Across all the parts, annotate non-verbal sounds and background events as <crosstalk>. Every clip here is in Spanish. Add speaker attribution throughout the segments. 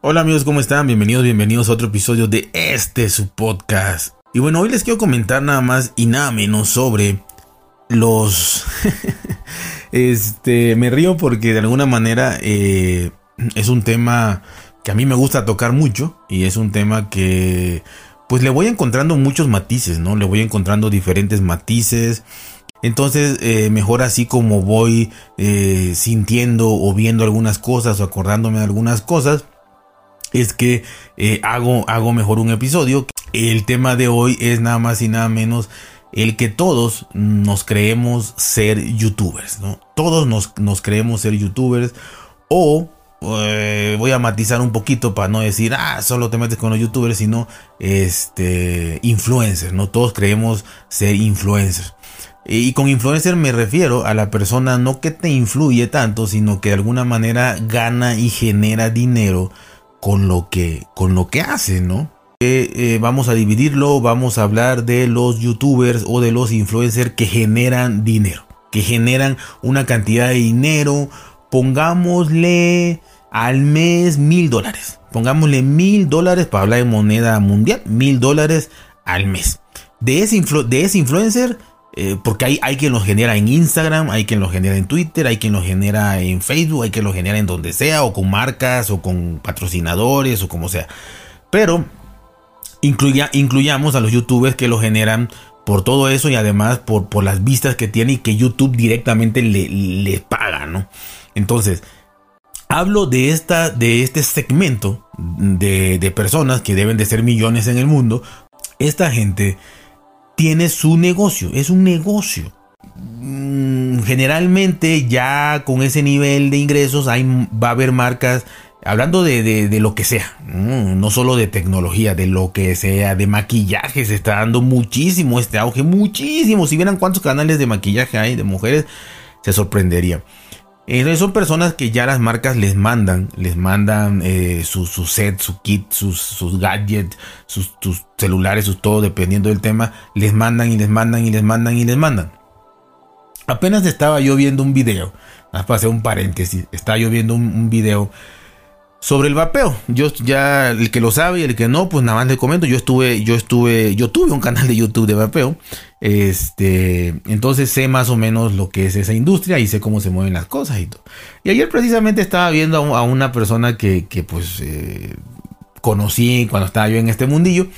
Speaker 1: Hola amigos, ¿cómo están? Bienvenidos, bienvenidos a otro episodio de este su podcast. Y bueno, hoy les quiero comentar nada más y nada menos sobre los... <laughs> este, me río porque de alguna manera eh, es un tema que a mí me gusta tocar mucho y es un tema que pues le voy encontrando muchos matices, ¿no? Le voy encontrando diferentes matices. Entonces, eh, mejor así como voy eh, sintiendo o viendo algunas cosas o acordándome de algunas cosas, es que eh, hago, hago mejor un episodio. El tema de hoy es nada más y nada menos el que todos nos creemos ser youtubers, ¿no? Todos nos, nos creemos ser youtubers o eh, voy a matizar un poquito para no decir, ah, solo te metes con los youtubers, sino este, influencers, ¿no? Todos creemos ser influencers. Y con influencer me refiero a la persona no que te influye tanto, sino que de alguna manera gana y genera dinero con lo que, con lo que hace, ¿no? Eh, vamos a dividirlo, vamos a hablar de los youtubers o de los influencers que generan dinero, que generan una cantidad de dinero, pongámosle al mes mil dólares, pongámosle mil dólares para hablar de moneda mundial, mil dólares al mes. De ese, de ese influencer eh, porque hay, hay quien los genera en Instagram, hay quien los genera en Twitter, hay quien los genera en Facebook, hay quien los genera en donde sea, o con marcas, o con patrocinadores, o como sea. Pero incluya, incluyamos a los youtubers que lo generan por todo eso y además por, por las vistas que tiene y que YouTube directamente le, le paga, ¿no? Entonces, hablo de, esta, de este segmento de, de personas que deben de ser millones en el mundo. Esta gente tiene su negocio, es un negocio. Mm, generalmente ya con ese nivel de ingresos hay, va a haber marcas, hablando de, lo que sea, no solo de tecnología, de lo que sea, de maquillaje, se está dando muchísimo este auge, muchísimo. Si vieran cuántos canales de maquillaje hay de mujeres, se sorprendería. Entonces son personas que ya las marcas les mandan, les mandan eh, su, set, su kit, sus, sus gadgets, sus, celulares, sus todo, dependiendo del tema, les mandan y les mandan y les mandan y les mandan. Apenas estaba yo viendo un video, hacer un paréntesis, estaba yo viendo un video sobre el vapeo, yo ya el que lo sabe y el que no, pues nada más le comento. Yo estuve, yo estuve, yo tuve un canal de YouTube de vapeo. Este, entonces sé más o menos lo que es esa industria y sé cómo se mueven las cosas y todo. Y ayer precisamente estaba viendo a, una persona que, que pues eh, conocí cuando estaba yo en este mundillo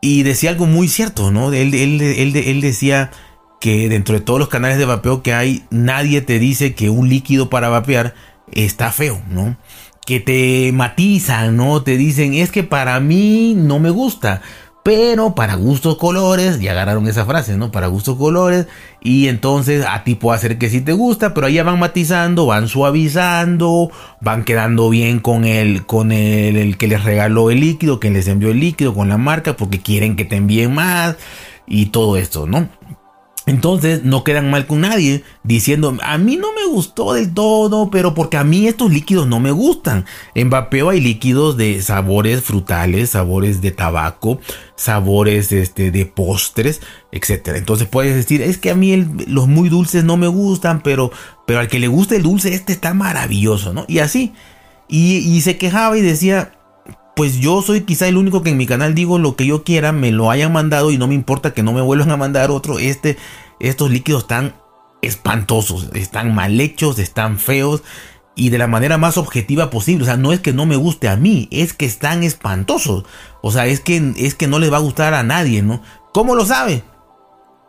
Speaker 1: y decía algo muy cierto, ¿no? Él, él, él, él decía que dentro de todos los canales de vapeo que hay, nadie te dice que un líquido para vapear está feo, ¿no? Que te matizan, ¿no? Te dicen, es que para mí no me gusta. Pero para gustos colores, ya agarraron esa frase, ¿no? Para gustos colores. Y entonces a ti puede hacer que sí te gusta, pero allá van matizando, van suavizando, van quedando bien con el, con el, el que les regaló el líquido, que les envió el líquido, con la marca, porque quieren que te envíen más. Y todo esto, ¿no? Entonces no quedan mal con nadie diciendo, a mí no me gustó del todo, pero porque a mí estos líquidos no me gustan. En vapeo hay líquidos de sabores frutales, sabores de tabaco, sabores este, de postres, etc. Entonces puedes decir, es que a mí los muy dulces no me gustan, pero, pero al que le gusta el dulce, este está maravilloso, ¿no? Y así. Y, y se quejaba y decía, pues yo soy quizá el único que en mi canal digo lo que yo quiera, me lo hayan mandado y no me importa que no me vuelvan a mandar otro. Este estos líquidos están espantosos, están mal hechos, están feos y de la manera más objetiva posible. O sea, no es que no me guste a mí, es que están espantosos. O sea, es que, es que no les va a gustar a nadie, ¿no? ¿Cómo lo sabe?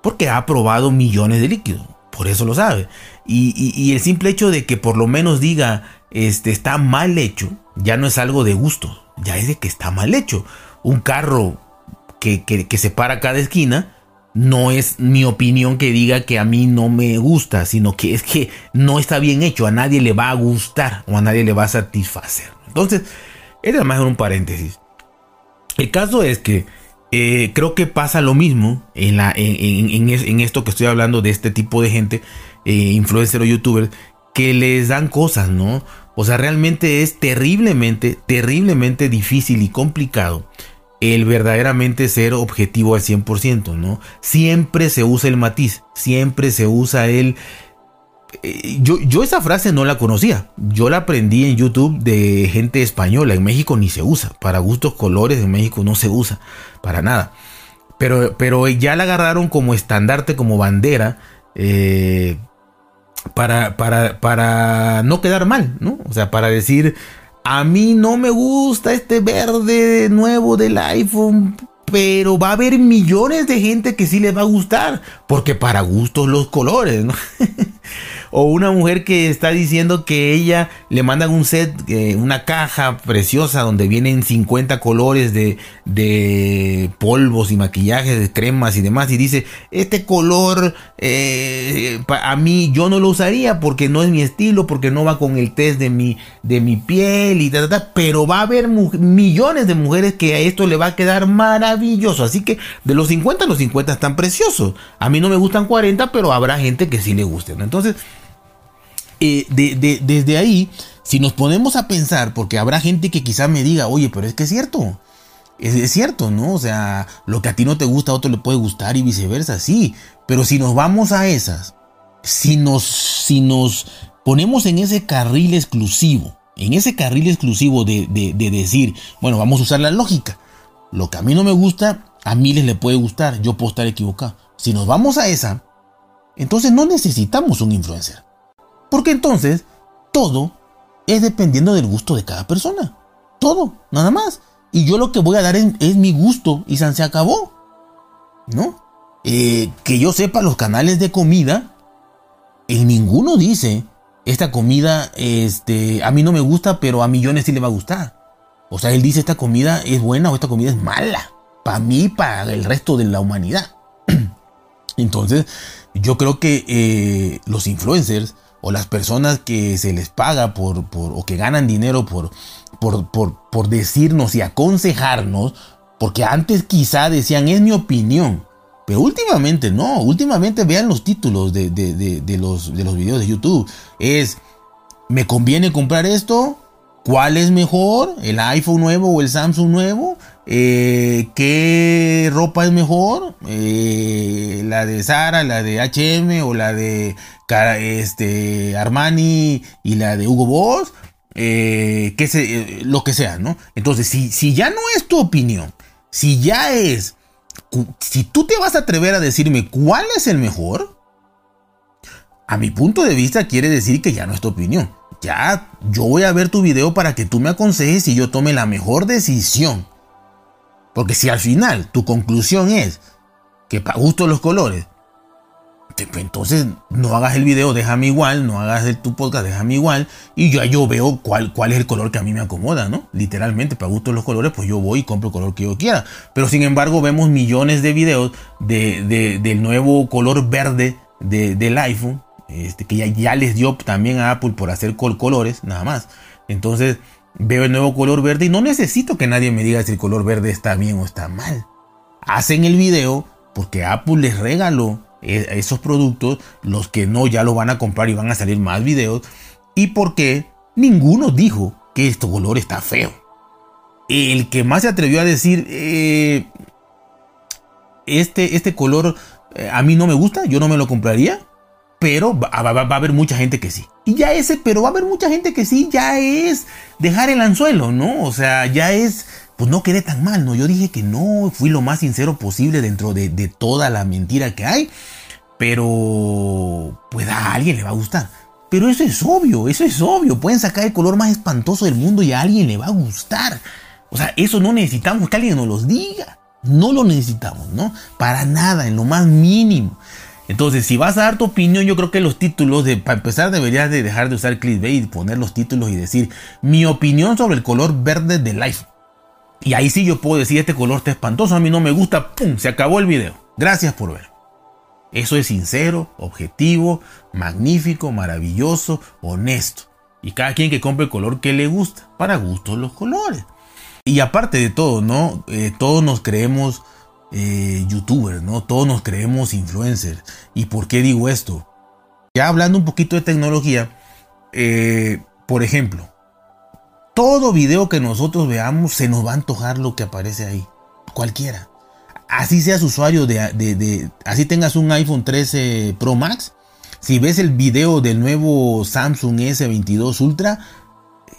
Speaker 1: Porque ha probado millones de líquidos. Por eso lo sabe. Y, el simple hecho de que por lo menos diga, este, está mal hecho, ya no es algo de gusto, ya es de que está mal hecho. Un carro que, que, que se para cada esquina, no es mi opinión que diga que a mí no me gusta, sino que es que no está bien hecho, a nadie le va a gustar o a nadie le va a satisfacer. Entonces, era más un paréntesis. El caso es que eh, creo que pasa lo mismo en, la, en, esto que estoy hablando de este tipo de gente, eh, influencer o youtuber, que les dan cosas, ¿no? O sea, realmente es terriblemente, terriblemente difícil y complicado el verdaderamente ser objetivo al 100%, ¿no? Siempre se usa el matiz, siempre se usa el eh, yo, yo esa frase no la conocía. Yo la aprendí en YouTube de gente española. En México ni se usa. Para gustos colores en México no se usa. Para nada. Pero, pero ya la agarraron como estandarte, como bandera. Eh, para, para, para no quedar mal, ¿no? O sea, para decir, a mí no me gusta este verde nuevo del iPhone pero va a haber millones de gente que sí les va a gustar, porque para gustos los colores, ¿no? <laughs> o una mujer que está diciendo que ella le mandan un set, eh, una caja preciosa donde vienen 50 colores de, de polvos y maquillajes, de cremas y demás, y dice, este color eh, a mí yo no lo usaría porque no es mi estilo, porque no va con el test de mi, de mi piel y tal, pero va a haber millones de mujeres que a esto le va a quedar maravilloso, así que de los 50 los 50 están preciosos, a mí no me gustan 40, pero habrá gente que sí le guste, entonces eh, desde ahí, si nos ponemos a pensar, porque habrá gente que quizá me diga, oye, pero es que es cierto. Es, cierto, ¿no? O sea, lo que a ti no te gusta a otro le puede gustar y viceversa, sí. Pero si nos vamos a esas, si nos, si nos ponemos en ese carril exclusivo, en ese carril exclusivo de, de, decir, bueno, vamos a usar la lógica. Lo que a mí no me gusta, a miles le puede gustar, yo puedo estar equivocado. Si nos vamos a esa, entonces no necesitamos un influencer. Porque entonces todo es dependiendo del gusto de cada persona. Todo, nada más. Y yo lo que voy a dar es, mi gusto y se acabó. ¿No? Eh, que yo sepa, los canales de comida, en ninguno dice, esta comida, este, a mí no me gusta, pero a millones sí le va a gustar. O sea, él dice, esta comida es buena o esta comida es mala. Para mí, para el resto de la humanidad. <clears throat> Entonces, yo creo que eh, los influencers o las personas que se les paga por, por o que ganan dinero por, por, por, decirnos y aconsejarnos, porque antes quizá decían es mi opinión, pero últimamente no, últimamente vean los títulos de, los, de los videos de YouTube, es ¿me conviene comprar esto? ¿Cuál es mejor? ¿El iPhone nuevo o el Samsung nuevo? Eh, ¿Qué ropa es mejor? Eh, ¿La de Zara, la de HM o la de este, Armani y la de Hugo Boss? Eh, que lo que sea, ¿no? Entonces, si, si ya no es tu opinión, si ya es, si tú te vas a atrever a decirme cuál es el mejor, a mi punto de vista quiere decir que ya no es tu opinión. Ya yo voy a ver tu video para que tú me aconsejes y yo tome la mejor decisión. Porque si al final tu conclusión es que para gusto los colores, pues entonces no hagas el video, déjame igual, no hagas el, tu podcast, déjame igual, y ya yo veo cuál, cuál es el color que a mí me acomoda, ¿no? Literalmente, para gusto los colores, pues yo voy y compro el color que yo quiera. Pero sin embargo, vemos millones de videos de, del nuevo color verde del iPhone, este, que ya, les dio también a Apple por hacer colores, nada más. Entonces, Veo el nuevo color verde y no necesito que nadie me diga si el color verde está bien o está mal. Hacen el video porque Apple les regaló esos productos, los que no ya lo van a comprar y van a salir más videos, y porque ninguno dijo que este color está feo. El que más se atrevió a decir, eh, este, este color eh, a mí no me gusta, yo no me lo compraría, pero va, a haber mucha gente que sí. Y ya ese, pero va a haber mucha gente que sí, ya es dejar el anzuelo, ¿no? O sea, ya es, pues no quedé tan mal, ¿no? Yo dije que no, fui lo más sincero posible dentro de, toda la mentira que hay, pero pues a alguien le va a gustar. Pero eso es obvio, eso es obvio. Pueden sacar el color más espantoso del mundo y a alguien le va a gustar. O sea, eso no necesitamos que alguien nos los diga. No lo necesitamos, ¿no? Para nada, en lo más mínimo. Entonces, si vas a dar tu opinión, yo creo que los títulos, de, para empezar, deberías de dejar de usar clickbait y poner los títulos y decir mi opinión sobre el color verde del iPhone. Y ahí sí yo puedo decir, este color está espantoso, a mí no me gusta, ¡pum! Se acabó el video. Gracias por ver. Eso es sincero, objetivo, magnífico, maravilloso, honesto. Y cada quien que compre el color que le gusta, para gustos los colores. Y aparte de todo, ¿no? Eh, todos nos creemos eh, youtubers, ¿no? Todos nos creemos influencers. ¿Y por qué digo esto? Ya hablando un poquito de tecnología, eh, por ejemplo, todo video que nosotros veamos se nos va a antojar lo que aparece ahí. Cualquiera. Así seas usuario de, así tengas un iPhone 13 Pro Max, Si ves el video del nuevo Samsung S22 Ultra,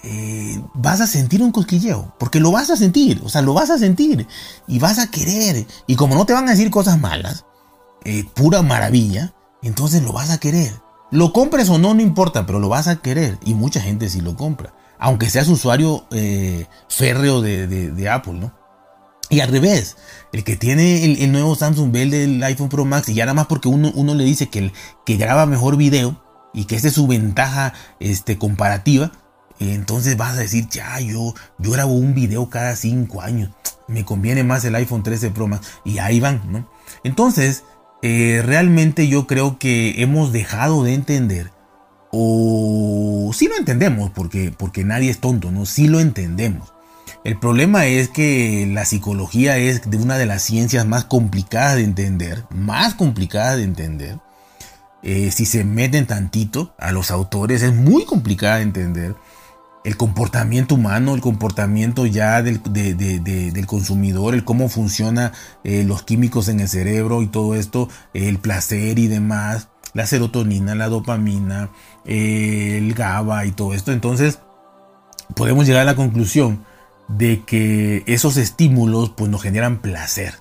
Speaker 1: eh, vas a sentir un cosquilleo, porque lo vas a sentir, o sea, lo vas a sentir y vas a querer. Y como no te van a decir cosas malas, eh, pura maravilla, entonces lo vas a querer. Lo compres o no, no importa, pero lo vas a querer. Y mucha gente sí lo compra. Aunque seas usuario eh, férreo de, Apple, ¿no? Y al revés, el que tiene el, nuevo Samsung Bell del iPhone Pro Max, y ya nada más porque uno, uno le dice que, que graba mejor video y que esa es su ventaja este, comparativa, entonces vas a decir, ya, yo, yo grabo un video cada cinco años. Me conviene más el iPhone 13 Pro Max. Y ahí van, ¿no? Entonces, eh, realmente yo creo que hemos dejado de entender. O sí lo entendemos, porque, porque nadie es tonto, ¿no? Sí lo entendemos. El problema es que la psicología es de una de las ciencias más complicadas de entender, más complicadas de entender. Eh, si se meten tantito a los autores, es muy complicada de entender el comportamiento humano, el comportamiento ya del, del consumidor, el cómo funciona eh, los químicos en el cerebro y todo esto, el placer y demás, la serotonina, la dopamina, el GABA y todo esto. Entonces, podemos llegar a la conclusión de que esos estímulos pues nos generan placer.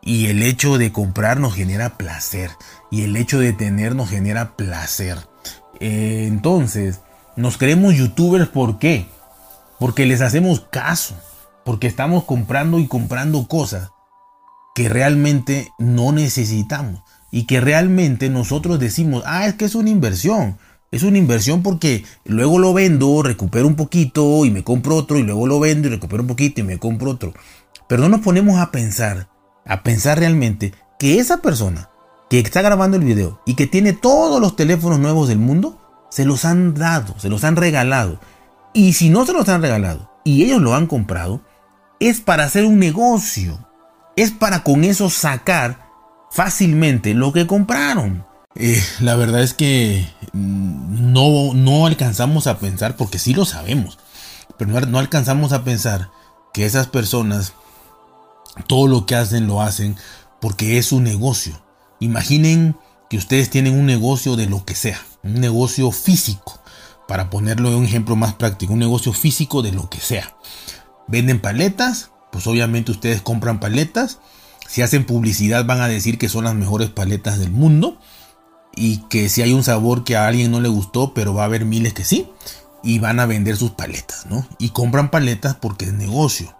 Speaker 1: Y el hecho de comprar nos genera placer. Y el hecho de tener nos genera placer. Entonces, nos creemos youtubers, ¿por qué? Porque les hacemos caso, porque estamos comprando y comprando cosas que realmente no necesitamos y que realmente nosotros decimos, ah, es que es una inversión. Es una inversión porque luego lo vendo, recupero un poquito y me compro otro y luego lo vendo y recupero un poquito y me compro otro. Pero no nos ponemos a pensar, a pensar realmente que esa persona que está grabando el video y que tiene todos los teléfonos nuevos del mundo, se los han dado, se los han regalado. Y si no se los han regalado y ellos lo han comprado, es para hacer un negocio. Es para con eso sacar fácilmente lo que compraron. Eh, la verdad es que mm, no, no alcanzamos a pensar, porque sí lo sabemos, pero no, no alcanzamos a pensar que esas personas todo lo que hacen lo hacen porque es un negocio. Imaginen que ustedes tienen un negocio de lo que sea un negocio físico, para ponerlo en un ejemplo más práctico, un negocio físico de lo que sea. Venden paletas, pues obviamente ustedes compran paletas, si hacen publicidad van a decir que son las mejores paletas del mundo y que si hay un sabor que a alguien no le gustó, pero va a haber miles que sí, y van a vender sus paletas, ¿no? Y compran paletas porque es negocio,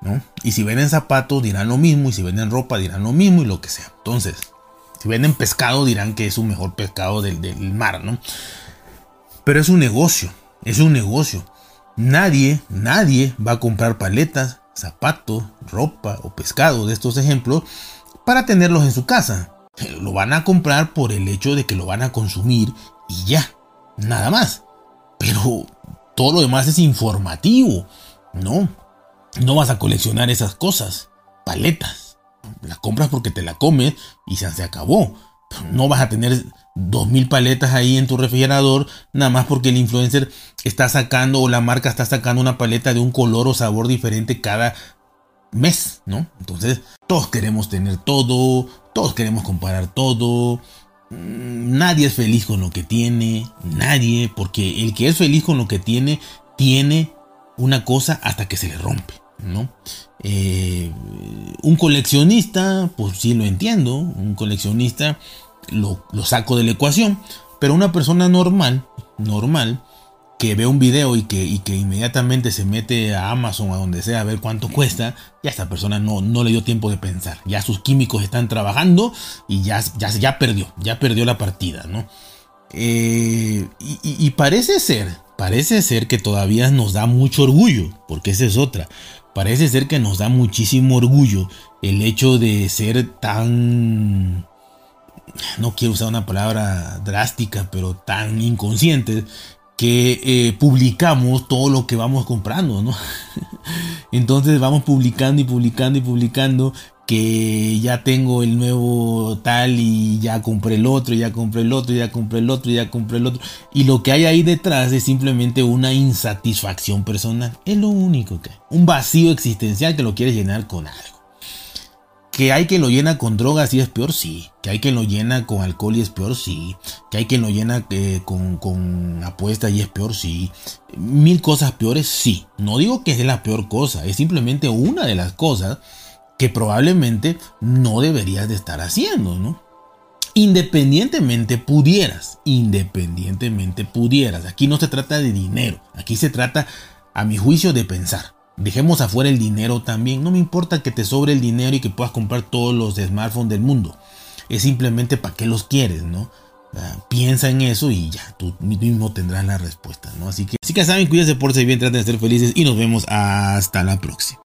Speaker 1: ¿no? Y si venden zapatos dirán lo mismo, y si venden ropa dirán lo mismo y lo que sea. Entonces, si venden pescado dirán que es un mejor pescado del, mar, ¿no? Pero es un negocio, es un negocio. Nadie, nadie va a comprar paletas, zapatos, ropa o pescado de estos ejemplos para tenerlos en su casa. Lo van a comprar por el hecho de que lo van a consumir y ya, nada más. Pero todo lo demás es informativo, ¿no? No vas a coleccionar esas cosas, paletas la compras porque te la comes y se, acabó. No vas a tener dos mil paletas ahí en tu refrigerador, nada más porque el influencer está sacando o la marca está sacando una paleta de un color o sabor diferente cada mes, ¿no? Entonces, todos queremos tener todo, todos queremos comparar todo. Mm, nadie es feliz con lo que tiene, nadie, porque el que es feliz con lo que tiene, tiene una cosa hasta que se le rompe. ¿no? Eh, un coleccionista, pues sí lo entiendo, un coleccionista lo, saco de la ecuación, pero una persona normal, normal, que ve un video y que, y que inmediatamente se mete a Amazon, a donde sea, a ver cuánto cuesta, ya esta persona no, no le dio tiempo de pensar. Ya sus químicos están trabajando y ya, ya, ya perdió, ya perdió la partida, ¿no? Eh, y, y, parece ser, parece ser que todavía nos da mucho orgullo, porque esa es otra parece ser que nos da muchísimo orgullo el hecho de ser tan, no quiero usar una palabra drástica, pero tan inconscientes que eh, publicamos todo lo que vamos comprando, ¿no? <laughs> Entonces vamos publicando y publicando y publicando que ya tengo el nuevo tal y ya compré el otro, ya compré el otro, ya compré el otro, ya compré el otro. Y lo que hay ahí detrás es simplemente una insatisfacción personal. Es lo único que hay. Un vacío existencial que lo quieres llenar con algo. Que hay quien lo llena con drogas y es peor, sí. Que hay quien lo llena con alcohol y es peor, sí. Que hay quien lo llena eh, con, con apuestas y es peor, sí. Mil cosas peores, sí. No digo que es la peor cosa, es simplemente una de las cosas que probablemente no deberías de estar haciendo, ¿no? Independientemente pudieras, independientemente pudieras. Aquí no se trata de dinero, aquí se trata, a mi juicio, de pensar. Dejemos afuera el dinero también. No me importa que te sobre el dinero y que puedas comprar todos los smartphones del mundo. Es simplemente para qué los quieres, ¿no? piensa en eso y ya, tú mismo tendrás la respuesta, ¿no? Así que, así que saben, cuídense por ser bien, traten de ser felices y nos vemos hasta la próxima.